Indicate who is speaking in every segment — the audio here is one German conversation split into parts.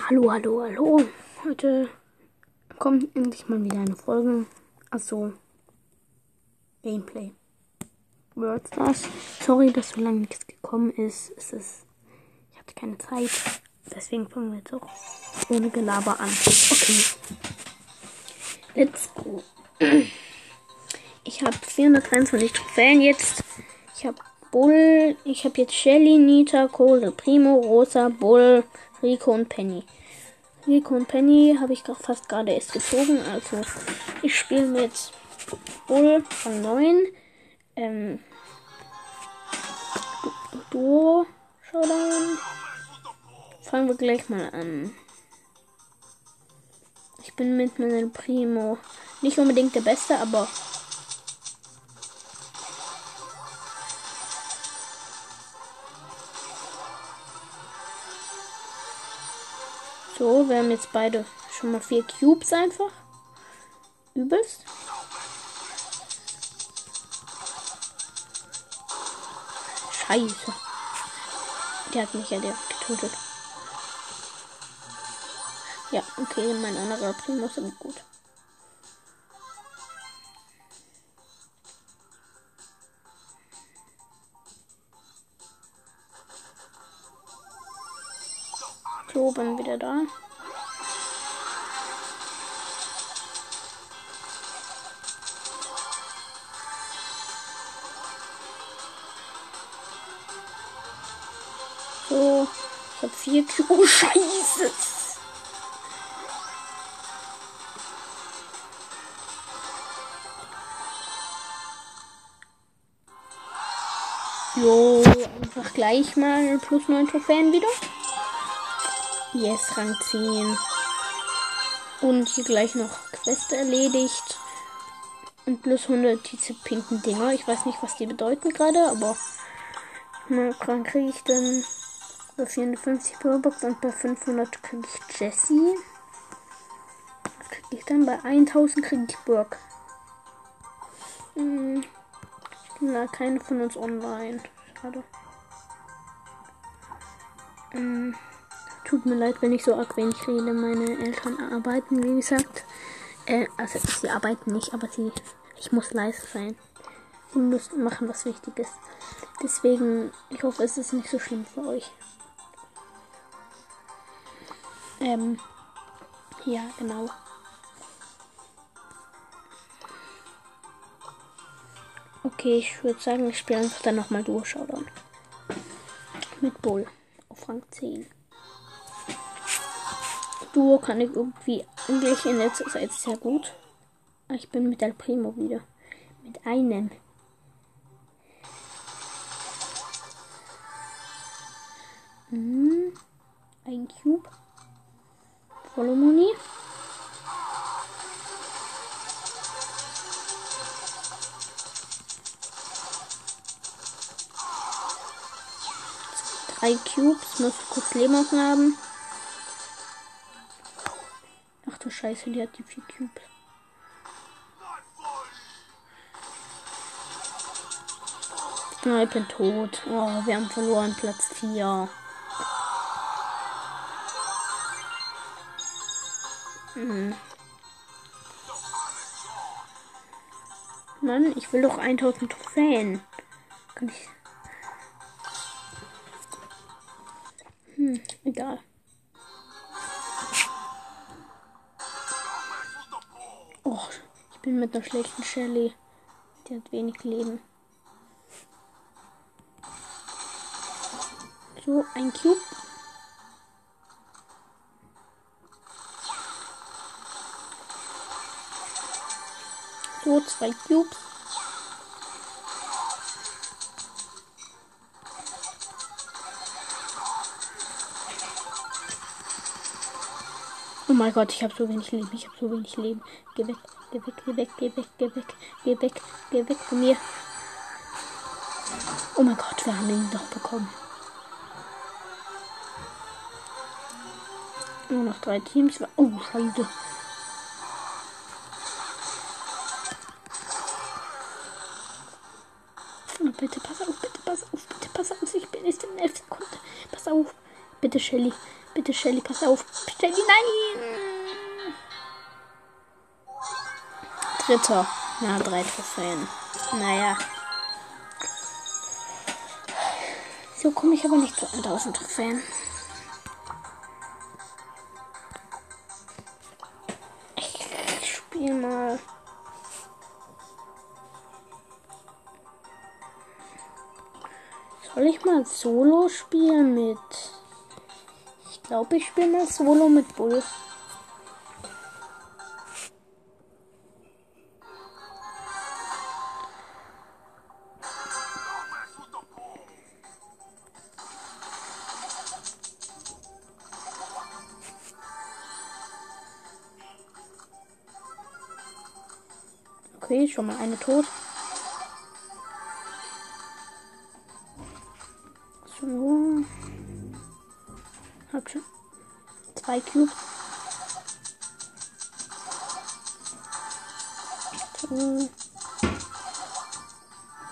Speaker 1: Hallo, hallo, hallo. Heute kommt endlich mal wieder eine Folge. Also Gameplay. World Stars. Sorry, dass so lange nichts gekommen ist. Es ist. Ich hatte keine Zeit. Deswegen fangen wir jetzt auch ohne Gelaber an. Okay. Let's go. Ich habe 423 Trophäen jetzt. Ich habe Bull. Ich habe jetzt Shelly, Nita, Cole, Primo, Rosa, Bull, Rico und Penny. Rico und Penny habe ich fast gerade erst gezogen. Also ich spiele mit Bull von 9. Ähm, Duo Showdown. Fangen wir gleich mal an. Ich bin mit meinem Primo nicht unbedingt der Beste, aber So, wir haben jetzt beide schon mal vier Cubes einfach. Übelst. Scheiße. Der hat mich ja direkt getötet. Ja, okay, mein anderer Primo ist aber gut. So, bin wieder da. So, ich habe vier Q. Oh, Scheiße! Jo, einfach gleich mal plus 9 Trophäen wieder. Yes, Rang 10. Und hier gleich noch Quest erledigt. Und plus 100 diese pinken Dinger. Ich weiß nicht, was die bedeuten gerade, aber na, dann kriege ich dann bei 450 Bürgerbox und bei 500 kriege ich Jessie. Kriege ich dann? Bei 1000 kriege ich Burg. Hm. Na, keine von uns online. Schade. Hm. Tut mir leid, wenn ich so arg wenig rede. Meine Eltern arbeiten, wie gesagt. Äh, also sie arbeiten nicht, aber sie. Ich muss leise sein. Sie müssen machen was Wichtiges. Deswegen, ich hoffe, es ist nicht so schlimm für euch. Ähm, ja, genau. Okay, ich würde sagen, ich spiele einfach dann nochmal Duo-Showdown. Mit Bull auf Rang 10. Duo kann ich irgendwie eigentlich in letzter Zeit sehr gut. Ich bin mit El Primo wieder. Mit einem. Hm. Ein Cube. Volle Muni. Drei Cubes. Muss kurz Leben aufhaben. Du Scheiße, die hat die vier Cubes. Oh, ich bin tot. Oh, wir haben verloren. Platz 4. Hm. Mann, ich will doch 1000 Trophäen. Kann ich. Hm, egal. Bin mit einer schlechten Shelly. Die hat wenig Leben. So, ein Cube. So, zwei Cubes. Oh mein Gott, ich habe so wenig Leben. Ich habe so wenig Leben. Geh weg, geh weg, geh weg, geh weg, geh weg, geh weg, geh weg von mir. Oh mein Gott, wir haben ihn doch bekommen. Nur noch drei Teams. Oh, scheiße. Oh, bitte, pass auf, bitte, pass auf, bitte, pass auf. Ich bin jetzt in 11 Sekunden. Pass auf. Bitte, Shelly. Bitte, Shelly, pass auf. Shelly, nein! Dritter. Ja, drei Trophäen. Naja. So komme ich aber nicht zu 1000 Trophäen. Ich spiele mal. Soll ich mal Solo spielen mit. Ich glaube, ich spiele mal Solo mit Bull. Okay, schon mal eine tot. Zwei Cubes.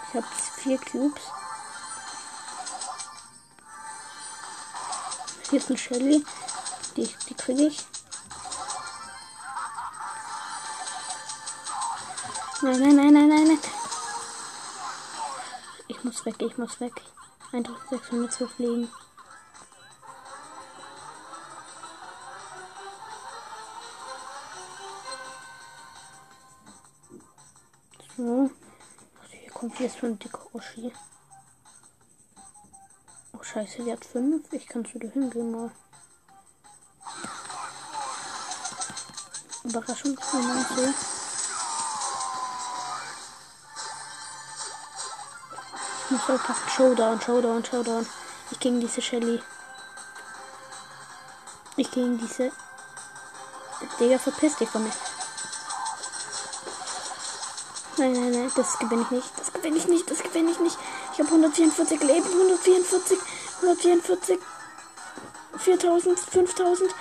Speaker 1: Ich habe vier Cubes. Hier ist ein Shelly. Die, die kriege ich. Nein, nein, nein, nein, nein, nein. Ich muss weg, ich muss weg. 1600 zu hier kommt jetzt schon die Oschi. Oh scheiße, die hat 5. Ich kann zu dir hingehen mal. Überraschungsmomente. Ich muss aufpassen. Showdown, Showdown, Showdown. Ich gegen diese Shelly. Ich gegen diese. Digga, verpiss dich von mir. Nein, nein, nein, das gewinne ich nicht. Das gewinne ich nicht, das gewinne ich nicht. Ich habe 144 Leben, 144, 144, 4000, 5000.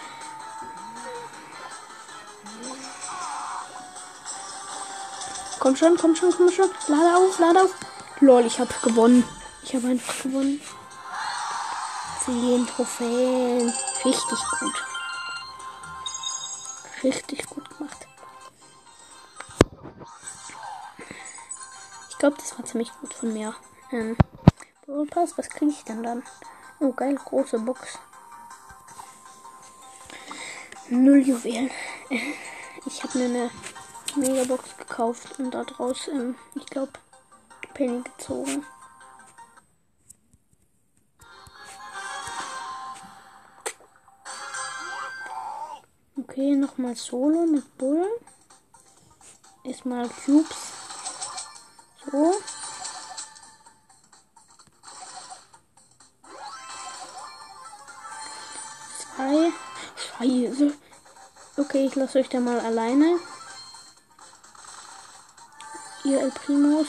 Speaker 1: Komm schon, komm schon, komm schon. Lade auf, lade auf. Lol, ich habe gewonnen. Ich habe einfach gewonnen. 10 Trophäen. Richtig gut. Richtig war ziemlich gut von mir. Ähm, Pass, was kriege ich denn dann? Oh, geil, große Box. Null Juwelen. Ich habe mir eine Megabox gekauft und da draus, ähm, ich glaube, Penny gezogen. Okay, nochmal Solo mit Bull. Erstmal Cubes. So. Lasse euch da mal alleine. Ihr El Primos.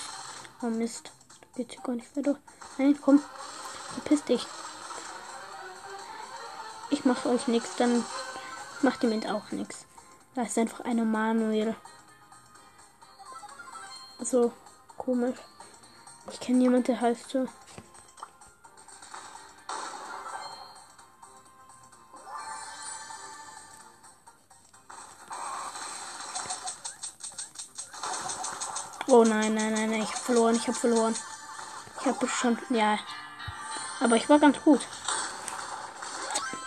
Speaker 1: Oh Mist. Geht hier gar nicht weiter. Nein, komm. Verpiss dich. Ich mach euch nichts, dann macht ihr mit auch nichts. Da ist einfach eine Manuel. So, komisch. Ich kenne jemanden, der heißt so. Oh nein, nein, nein, nein, ich habe verloren, ich habe verloren. Ich habe schon, ja. Aber ich war ganz gut.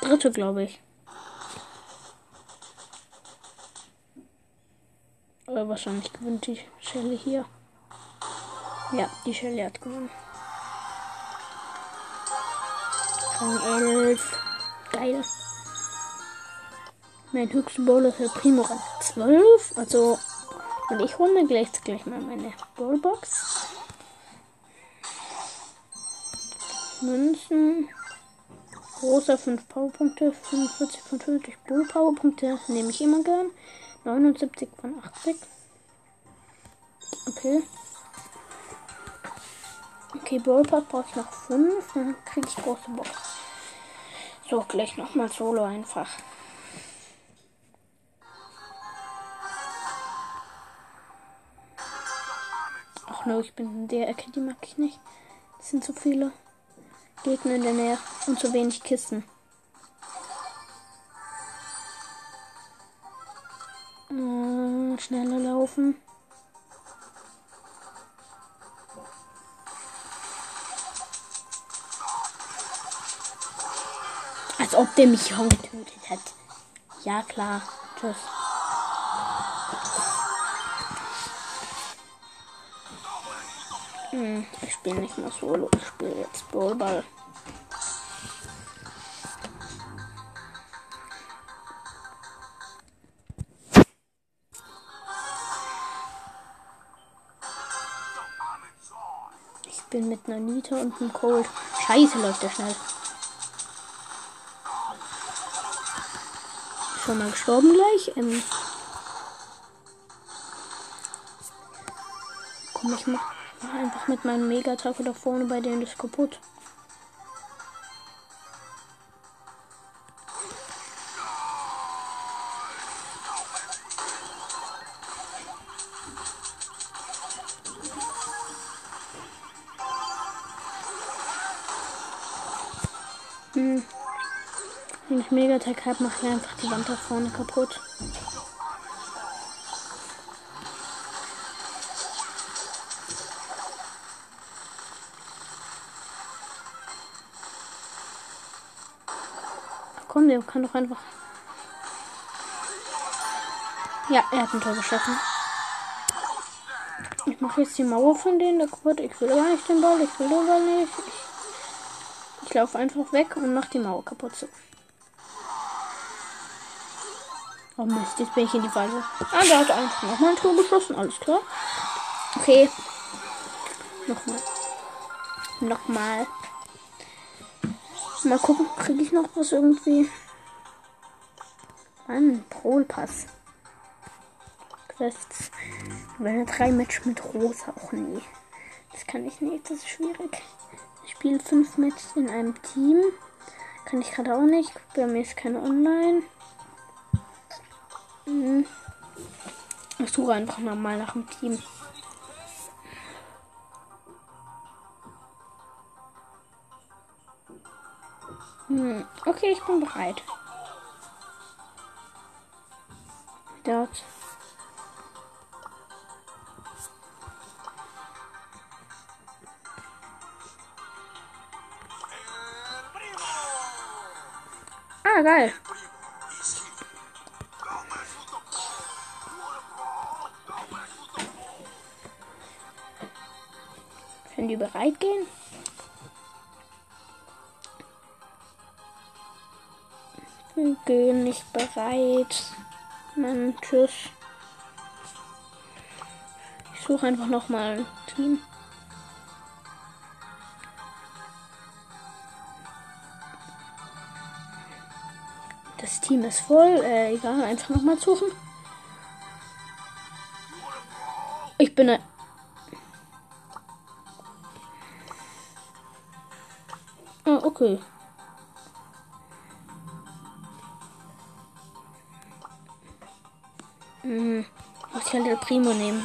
Speaker 1: Dritte, glaube ich. Aber wahrscheinlich gewinnt die Shelly hier. Ja, die Shelly hat gewonnen. Rang 11. Geil. Mein höchster Bowler ist Primo Rang 12. Also und ich hole mir gleich, gleich mal meine Ballbox. Münzen. Großer 5 Powerpunkte. 45 von 50 Bull Powerpunkte nehme ich immer gern. 79 von 80. Okay. Okay, Ballpass brauche ich noch 5. Dann kriege ich große Box. So, gleich nochmal Solo einfach. Ach ne, ich bin in der Ecke, die mag ich nicht. Es sind zu viele Gegner in der Nähe und zu wenig Kisten. Hm, schneller laufen. Als ob der mich heute getötet hat. Ja klar. Tschüss. Hm, ich spiele nicht mehr Solo. Ich spiele jetzt Ballball. Ich bin mit einer Nita und einem Cold. Scheiße, läuft der schnell. Schon mal gestorben gleich. Ähm Komm, ich mach, mach einfach mit meinem Megatag da vorne bei denen das kaputt. Hm. Wenn ich Megatech habe, mache ich einfach die Wand da vorne kaputt. Komm, der kann doch einfach. Ja, er hat ein Tor geschossen. Ich mache jetzt die Mauer von denen kaputt. Ich will gar nicht den Ball. Ich will den Ball nicht. Ich, ich laufe einfach weg und mache die Mauer kaputt. So. Oh Mist, jetzt bin ich in die Falle. Ah, da hat einfach nochmal ein Tor geschossen. Alles klar. Okay. Nochmal. Nochmal. Mal gucken, kriege ich noch was irgendwie. Mann, Trollpass. Quests. Wenn drei Match mit Rosa auch nie. Das kann ich nicht, das ist schwierig. Ich spiele fünf Matches in einem Team. Kann ich gerade auch nicht. Bei mir ist keine Online. Hm. Ich suche einfach mal nach dem Team. Hm. Okay, ich bin bereit. Dort. Ah, geil. Können die bereit gehen? Gehen nicht bereit. Mann, tschüss. Ich suche einfach noch mal ein Team. Das Team ist voll. Äh, egal, einfach noch mal suchen. Ich bin Ah, okay. Primo nehmen,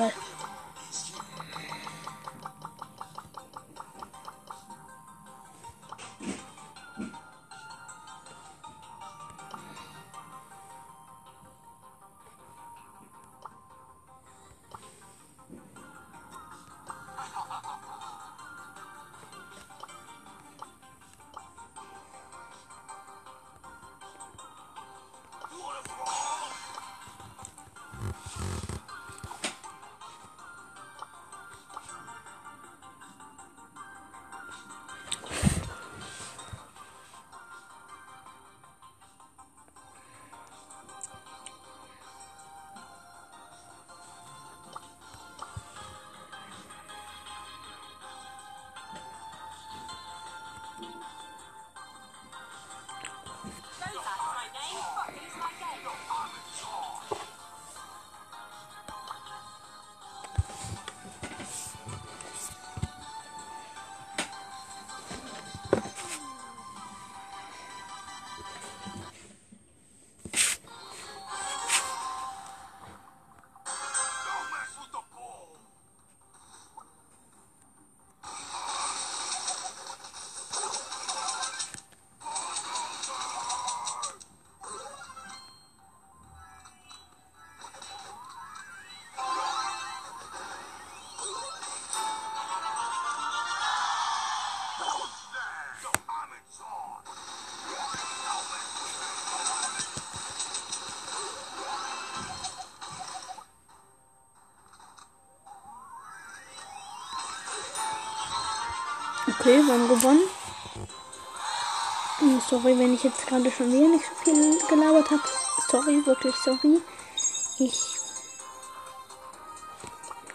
Speaker 1: Okay, wir haben gewonnen. Hm, Sorry, wenn ich jetzt gerade schon wieder nicht so viel gelabert habe. Sorry, wirklich sorry. Ich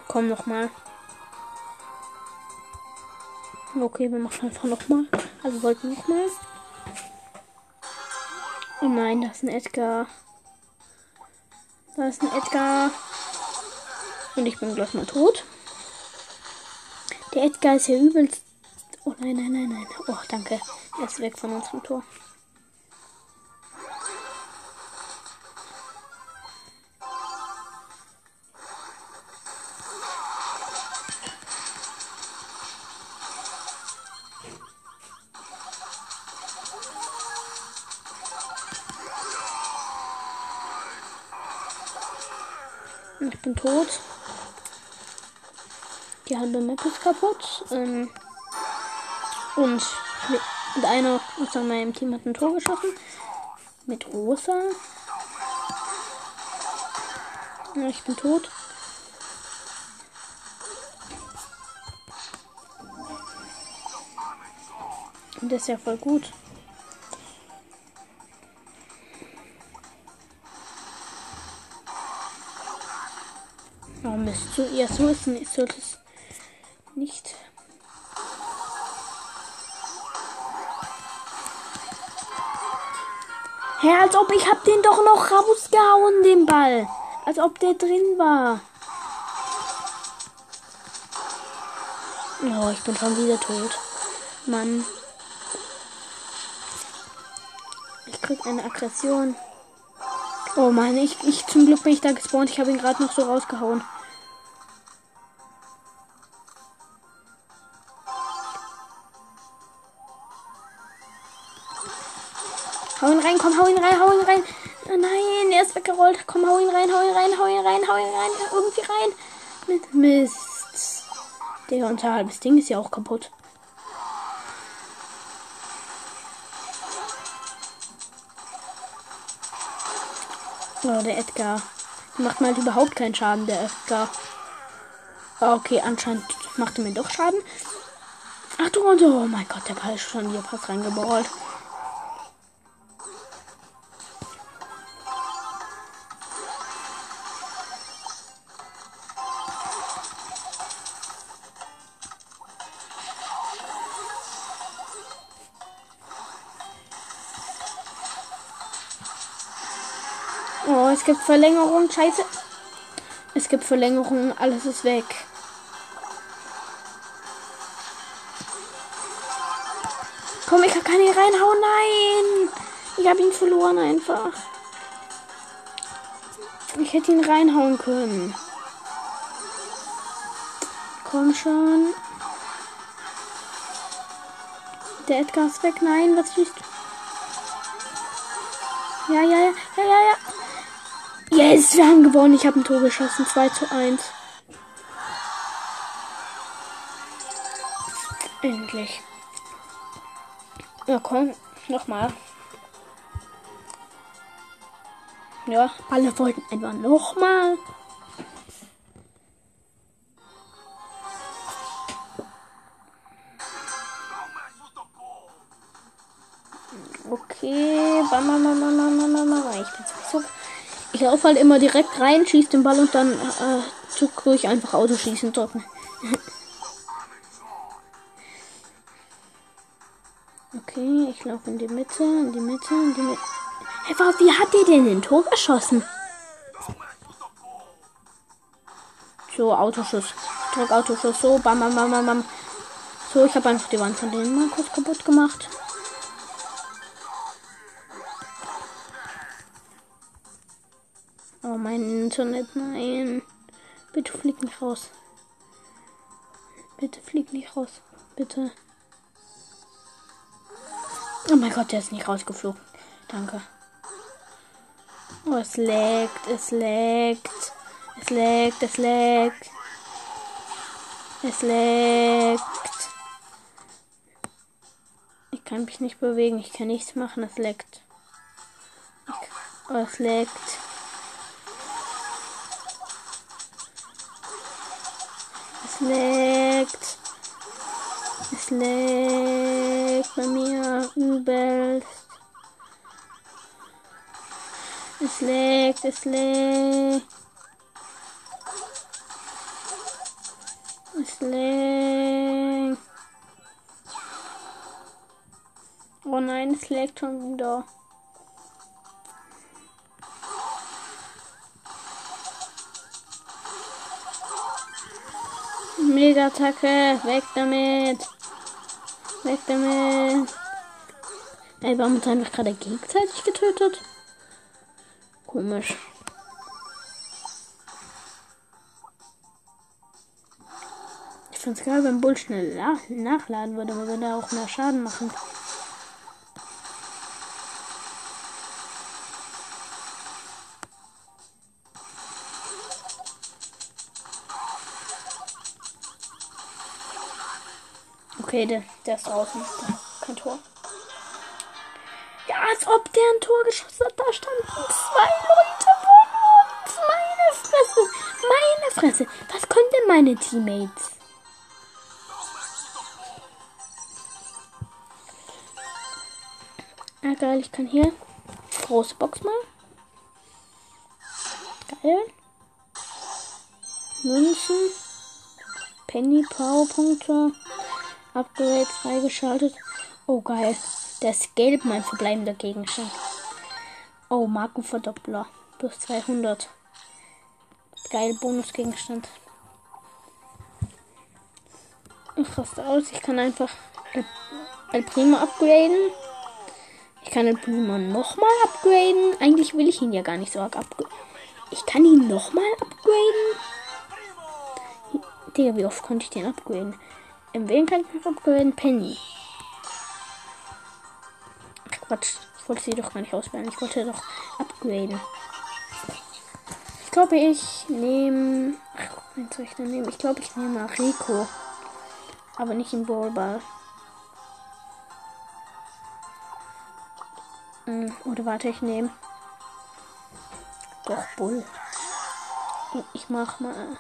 Speaker 1: komm noch mal. Okay, wir machen einfach noch mal. Also wollten noch mal. Oh nein, das ist ein Edgar. Da ist ein Edgar. Und ich bin gleich mal tot. Der Edgar ist ja übelst. Nein, nein, nein, nein. Oh, danke. Er ist weg von unserem Tor. Ich bin tot. Die halbe Map ist kaputt. Ähm, und, und einer aus meinem Team hat ein Tor geschossen. Mit Rosa. Ja, ich bin tot. Und das ist ja voll gut. Oh Mist, so, ja, so ist es, sollte es nicht. Hä, hey, als ob ich hab den doch noch rausgehauen, den Ball. Als ob der drin war. Oh, ich bin schon wieder tot. Mann. Ich krieg eine Aggression. Oh Mann, ich, ich zum Glück bin ich da gespawnt. Ich habe ihn gerade noch so rausgehauen. Hau ihn rein, hau ihn rein. Oh nein, er ist weggerollt. Komm, hau ihn rein, hau ihn rein, hau ihn rein, hau ihn rein. Irgendwie rein. Mit Mist. Der unser halbes Ding ist ja auch kaputt. Oh, der Edgar. Macht mal überhaupt keinen Schaden, der Edgar. Ah, okay, anscheinend macht er mir doch Schaden. Achtung und oh mein Gott, der Ball ist schon hier fast reingeballt. Es gibt Verlängerung. Scheiße. Es gibt Verlängerung. Alles ist weg. Komm, ich kann ihn reinhauen. Nein. Ich habe ihn verloren einfach. Ich hätte ihn reinhauen können. Komm schon. Der Edgar ist weg. Nein, was schießt Ja, ja, ja, ja, ja, ja. Yes, wir haben gewonnen. Ich habe ein Tor geschossen. 2 zu 1. Endlich. Ja, komm. Nochmal. Ja, alle wollten einfach nochmal. Ich laufe halt immer direkt rein, schieße den Ball und dann äh, ich einfach Autoschießen drücken. okay, ich laufe in die Mitte, in die Mitte, in die Mitte. Hey, wie hat der denn den Tor geschossen? So, Autoschuss. Drück Autoschuss. So, bam, bam, bam, bam, bam. So, ich habe einfach die Wand von denen mal kurz kaputt gemacht. Internet, nein. Bitte flieg nicht raus. Bitte flieg nicht raus. Bitte. Oh mein Gott, der ist nicht rausgeflogen. Danke. Oh, es leckt, es leckt. Es leckt, es leckt. Es leckt. Ich kann mich nicht bewegen, ich kann nichts machen, es leckt. Oh, es leckt. Leckt. Es leckt bei mir übelst. Es leckt, es leckt. Es leckt. Oh nein, es leckt schon wieder. Mega-Attacke. Weg damit. Weg damit. Ey, warum hat einfach gerade gegenseitig getötet? Komisch. Ich find's geil, wenn Bull schnell nachladen würde, aber würde er auch mehr Schaden machen. Okay, der, der ist draußen. Kein Tor. Ja, als ob der ein Tor geschossen hat. Da standen zwei Leute von uns. Meine Fresse. Meine Fresse. Was können denn meine Teammates? Ah, geil. Ich kann hier große Box mal. Geil. Münzen. Penny Powerpunkte. Upgrade freigeschaltet. Oh, geil. Ist gelb, mein verbleibender Gegenstand. Oh, Markenverdoppler. Plus 200. Geil, Bonusgegenstand. Ich raste aus. Ich kann einfach El, El Primo upgraden. Ich kann El Primo nochmal upgraden. Eigentlich will ich ihn ja gar nicht so arg upgraden. Ich kann ihn nochmal upgraden. Digga, wie oft konnte ich den upgraden? In wen kann ich noch upgraden? Penny. Quatsch. Ich wollte sie doch gar nicht auswählen. Ich wollte doch upgraden. Ich glaube, ich nehme. Wen soll ich denn nehmen? Ich glaube, ich nehme Rico. Aber nicht im Ballball. Hm, oder warte, ich nehme. Doch, Bull. Ich mach mal.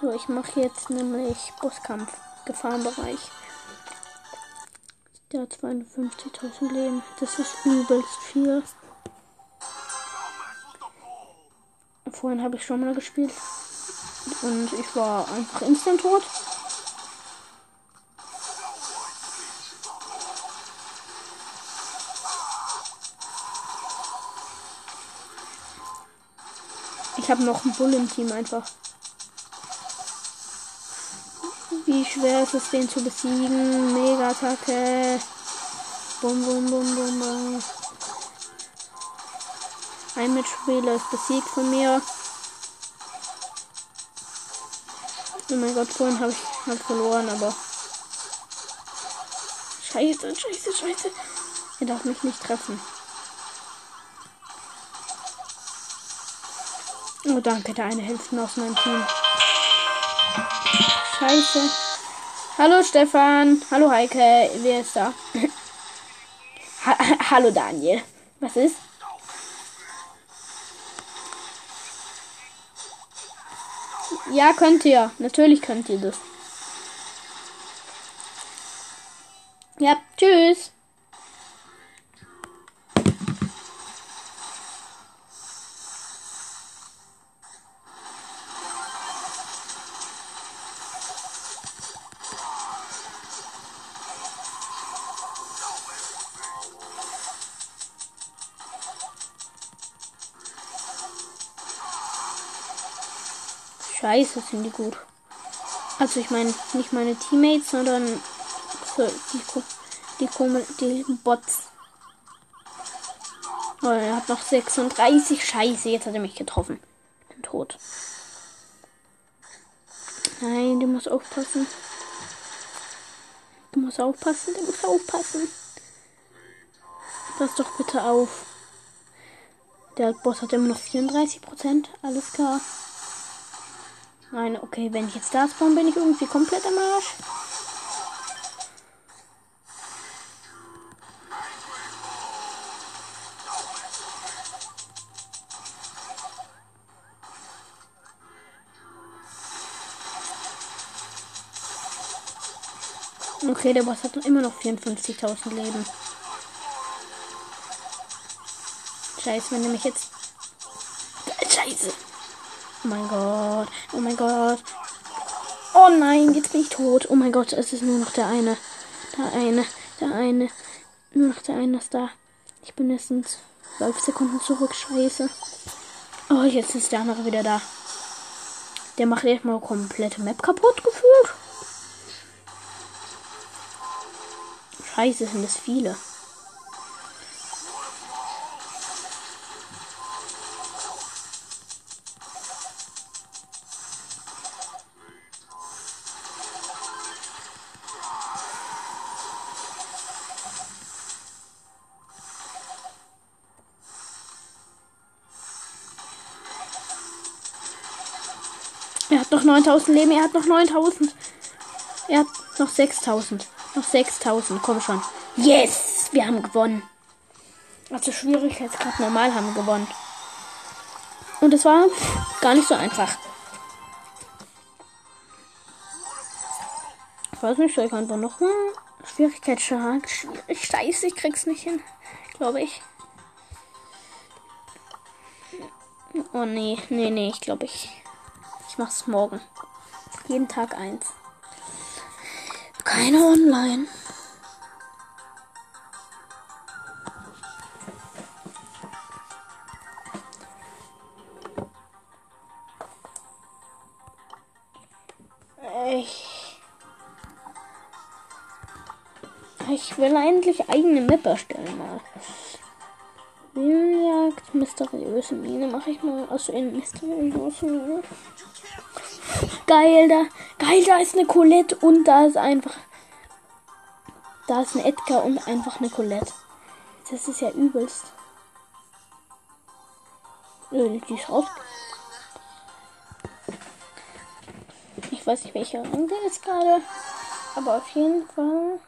Speaker 1: So, ich mache jetzt nämlich Bosskampf. Gefahrenbereich. Der hat 52.000 Leben. Das ist übelst viel. Vorhin habe ich schon mal gespielt. Und ich war einfach instant tot. Ich habe noch ein Bullen-Team einfach. Wie schwer ist es, den zu besiegen? Mega-Attacke. Bum, bum, bum, bum, bum. Ein Mitspieler ist besiegt von mir. Oh mein Gott, vorhin habe ich halt verloren, aber. Scheiße, scheiße, scheiße. Er darf mich nicht treffen. Oh, danke, der eine hilft mir aus meinem Team. Scheiße. Hallo Stefan. Hallo Heike. Wer ist da? ha Hallo Daniel. Was ist? Ja, könnt ihr. Natürlich könnt ihr das. Ja, tschüss. Scheiße, sind die gut. Also ich meine nicht meine Teammates, sondern so die, die, die Bots. Oh, er hat noch 36. Scheiße, jetzt hat er mich getroffen. Bin tot. Nein, der muss aufpassen. Du musst aufpassen, der muss aufpassen. Pass doch bitte auf. Der Boss hat immer noch 34%. Alles klar. Nein, okay, wenn ich jetzt da spawn, bin ich irgendwie komplett am Arsch. Okay, der Boss hat immer noch 54.000 Leben. Scheiße, wenn er mich jetzt. Oh mein Gott. Oh mein Gott. Oh nein, jetzt bin ich tot. Oh mein Gott, es ist nur noch der eine. Der eine. Der eine. Nur noch der eine ist da. Ich bin in 12 Sekunden zurück. Scheiße. Oh, jetzt ist der andere wieder da. Der macht erstmal komplette Map kaputt gefühlt. Scheiße, sind es viele. Noch 9000 Leben, er hat noch 9000. Er hat noch 6000. Noch 6000, komm schon. Yes, wir haben gewonnen. Also Schwierigkeitsgrad normal haben gewonnen. Und es war gar nicht so einfach. Ich weiß nicht, soll ich einfach nochmal? Schwierigkeitsgrad, schwierig. Scheiße, ich krieg's nicht hin. Glaube ich. Oh nee, nee, nee, ich glaube ich. Ich mach's morgen. Jeden Tag eins. Keine online. Ich, will eigentlich eigene Map erstellen mal. Bienenjagd, mysteriöse Mine mache ich mal. Also in mysteriöse Mine. Geil, da. Geil, da ist eine Colette und da ist einfach. Da ist ein Edgar und einfach eine Colette. Das ist ja übelst. Äh, die ist raus. Ich weiß nicht, welcher Rang der ist gerade. Aber auf jeden Fall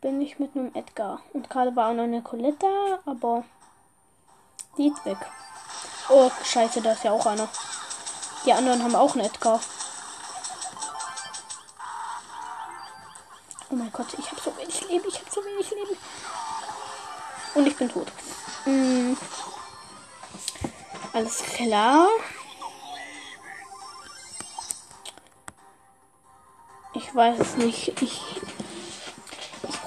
Speaker 1: bin ich mit einem Edgar. Und gerade war auch noch eine Colette da, aber die ist weg. Oh, scheiße, da ist ja auch einer. Die anderen haben auch einen Edgar. Oh mein Gott, ich habe so wenig Leben, ich habe so wenig Leben. Und ich bin tot. Hm. Alles klar. Ich weiß es nicht. Ich, ich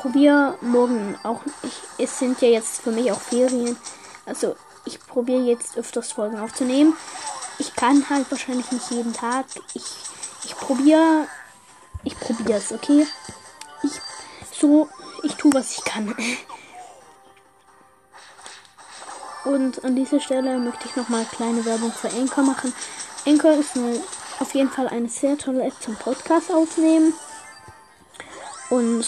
Speaker 1: probiere morgen auch. Ich, es sind ja jetzt für mich auch Ferien. Also ich probiere jetzt öfters Folgen aufzunehmen. Ich kann halt wahrscheinlich nicht jeden Tag. Ich, ich probiere. Ich probiere es, okay? Ich so, ich tue, was ich kann. Und an dieser Stelle möchte ich nochmal kleine Werbung für Anchor machen. Anchor ist eine, auf jeden Fall eine sehr tolle App zum Podcast aufnehmen. Und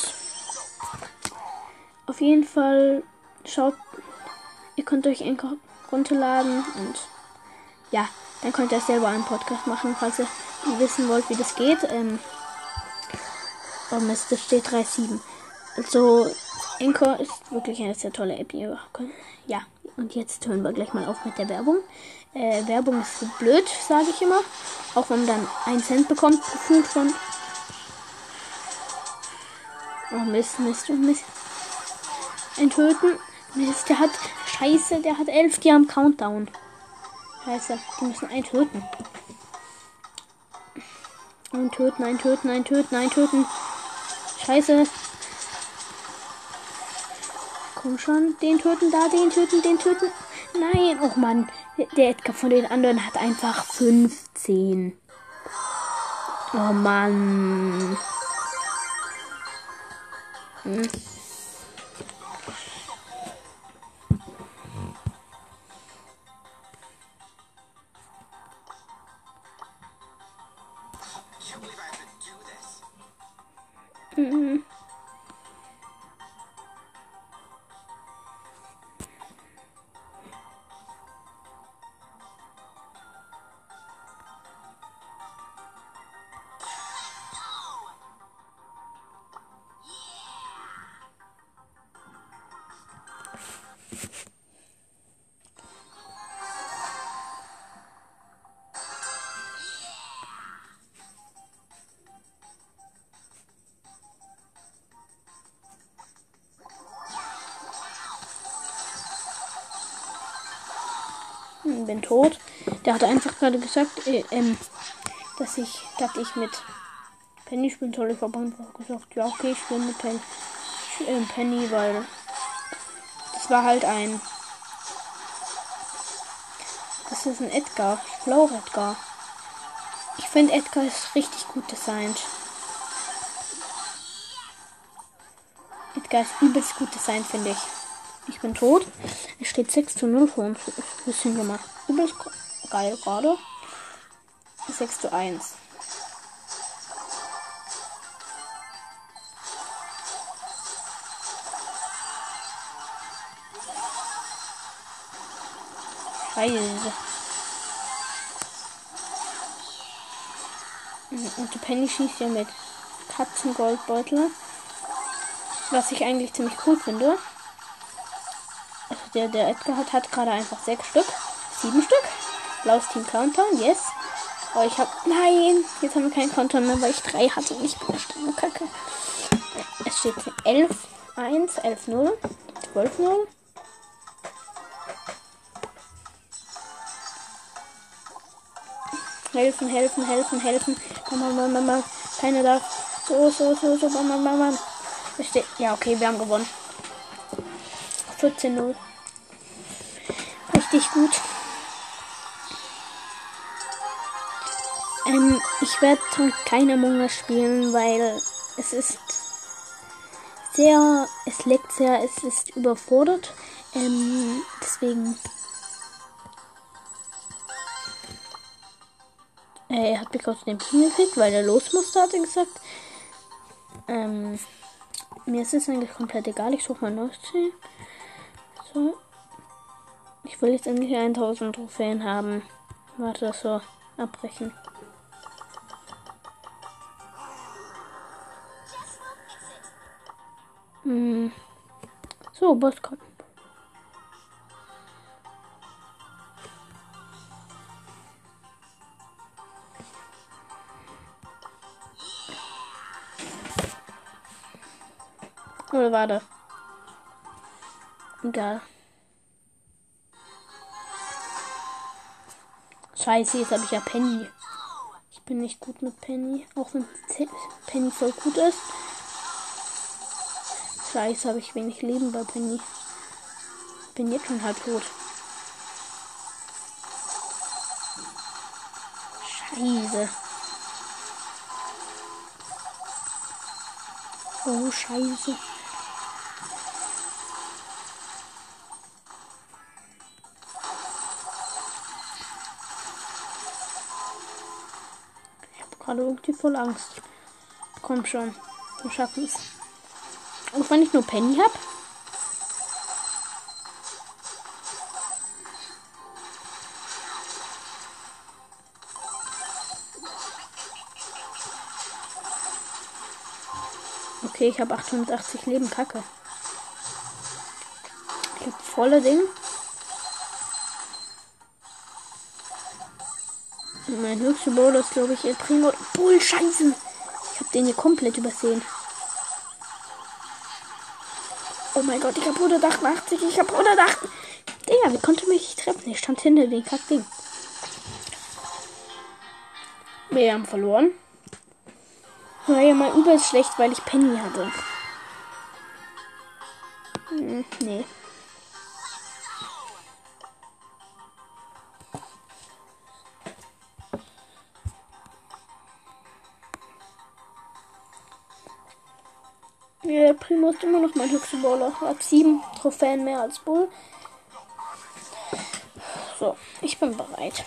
Speaker 1: auf jeden Fall schaut, ihr könnt euch Anchor runterladen und ja, dann könnt ihr selber einen Podcast machen, falls ihr wissen wollt, wie das geht. Ähm, oh Mist, das steht 3.7. Also, Anchor ist wirklich eine sehr tolle App. Ja, und jetzt hören wir gleich mal auf mit der Werbung. Äh, Werbung ist so blöd, sage ich immer. Auch wenn man dann einen Cent bekommt, gefühlt von. Oh Mist, Mist, Mist. Ein Töten. Mist, der hat. Scheiße, der hat elf, die haben Countdown. Scheiße, die müssen einen töten. Ein töten, ein töten, ein töten, ein töten. Scheiße. Komm schon, den töten, da, den töten, den töten. Nein, oh Mann. Der Edgar von den anderen hat einfach 15. Oh Mann. Hm. 嗯嗯。Hm, bin tot. Der hat einfach gerade gesagt, äh, ähm, dass ich, dass ich mit Penny spielen soll. Ich habe einfach gesagt, ja okay, ich spiele mit Penny, äh, Penny, weil das war halt ein. Das ist ein Edgar. Blau Edgar. Ich finde Edgar ist richtig gut designt. Edgar ist übelst gut designt, finde ich. Ich bin tot. Es steht 6 zu 0 für uns. Bisschen gemacht. Übelst geil gerade. 6 zu 1. Scheiße. Und die Penny schießt ja mit Katzengoldbeutel. Was ich eigentlich ziemlich cool finde. Der, der Edgar hat, hat gerade einfach sechs Stück. Sieben Stück. Blaues Team Countdown, yes. Aber ich habe. Nein, jetzt haben wir keinen Countdown mehr, weil ich drei hatte und bin eine Kacke. Es steht 11, 1, 11, 0, 12, 0. Helfen, helfen, helfen, helfen. Mama, Mama, Mama. Keiner darf. So, so, so, so, Mama, Mama. Steht, ja, okay, wir haben gewonnen. 14-0. Richtig gut. Ähm, ich werde kein Among Us spielen, weil es ist sehr, es leckt sehr, es ist überfordert. Ähm, deswegen Äh, er hat mich aus dem Team gekriegt, weil er los musste, hat er gesagt. Ähm, mir ist es eigentlich komplett egal. Ich suche mal neues Team. So. Ich will jetzt endlich 1000 Trophäen haben. Warte, so. Abbrechen. Hm. So, Boss kommt. Oder war das? Egal. Scheiße, jetzt habe ich ja Penny. Ich bin nicht gut mit Penny, auch wenn Penny voll gut ist. Scheiße, habe ich wenig Leben bei Penny. Bin jetzt schon halb tot. Scheiße. Oh, scheiße. Gerade irgendwie voll Angst. Komm schon. Wir schaffen es. Auch wenn ich nur Penny habe. Okay, ich habe 880 Leben. Kacke. Ich habe volle Ding. Mein höchster ist, glaube ich, El Primo. Bull, scheiße. Ich habe den hier komplett übersehen. Oh mein Gott, ich habe 188. Ich habe 188. Digga, wie konnte mich treffen? Ich stand hinter dem Kackding. Wir haben verloren. War ja mal übelst schlecht, weil ich Penny hatte. Hm, nee. Ja, Primo ist immer noch mein höchster Bowler. Hat sieben Trophäen mehr als Bull. So, ich bin bereit.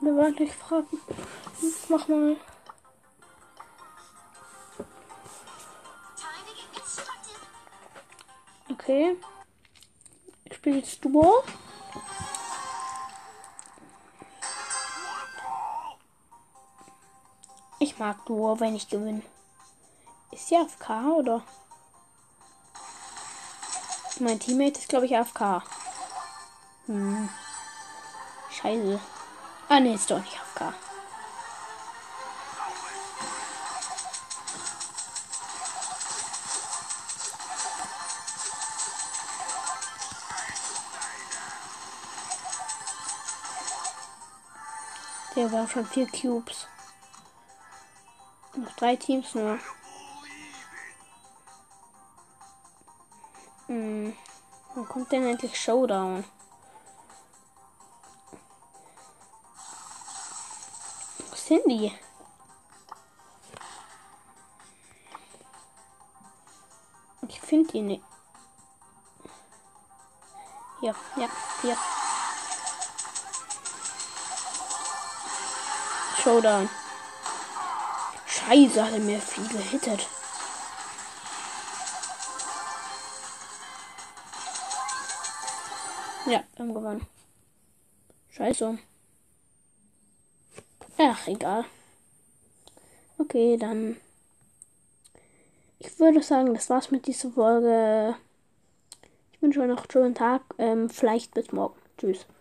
Speaker 1: Oder warte, ich frage. Mach mal. Okay. Ich spiele jetzt Duo. mag nur, wenn ich gewinne. Ist sie AFK oder? Mein Teammate ist, glaube ich, AFK. Hm. Scheiße. Ah, ne, ist doch nicht AFK. Der war schon vier Cubes. Noch drei Teams nur. Hm. Wann kommt denn endlich Showdown? Wo sind die? Ich finde die nicht. Ja, ja, ja. Showdown. Scheiße, hat er mir viel gehittet. Ja, haben gewonnen. Scheiße. Ach, egal. Okay, dann. Ich würde sagen, das war's mit dieser Folge. Ich wünsche euch noch einen schönen Tag. Ähm, vielleicht bis morgen. Tschüss.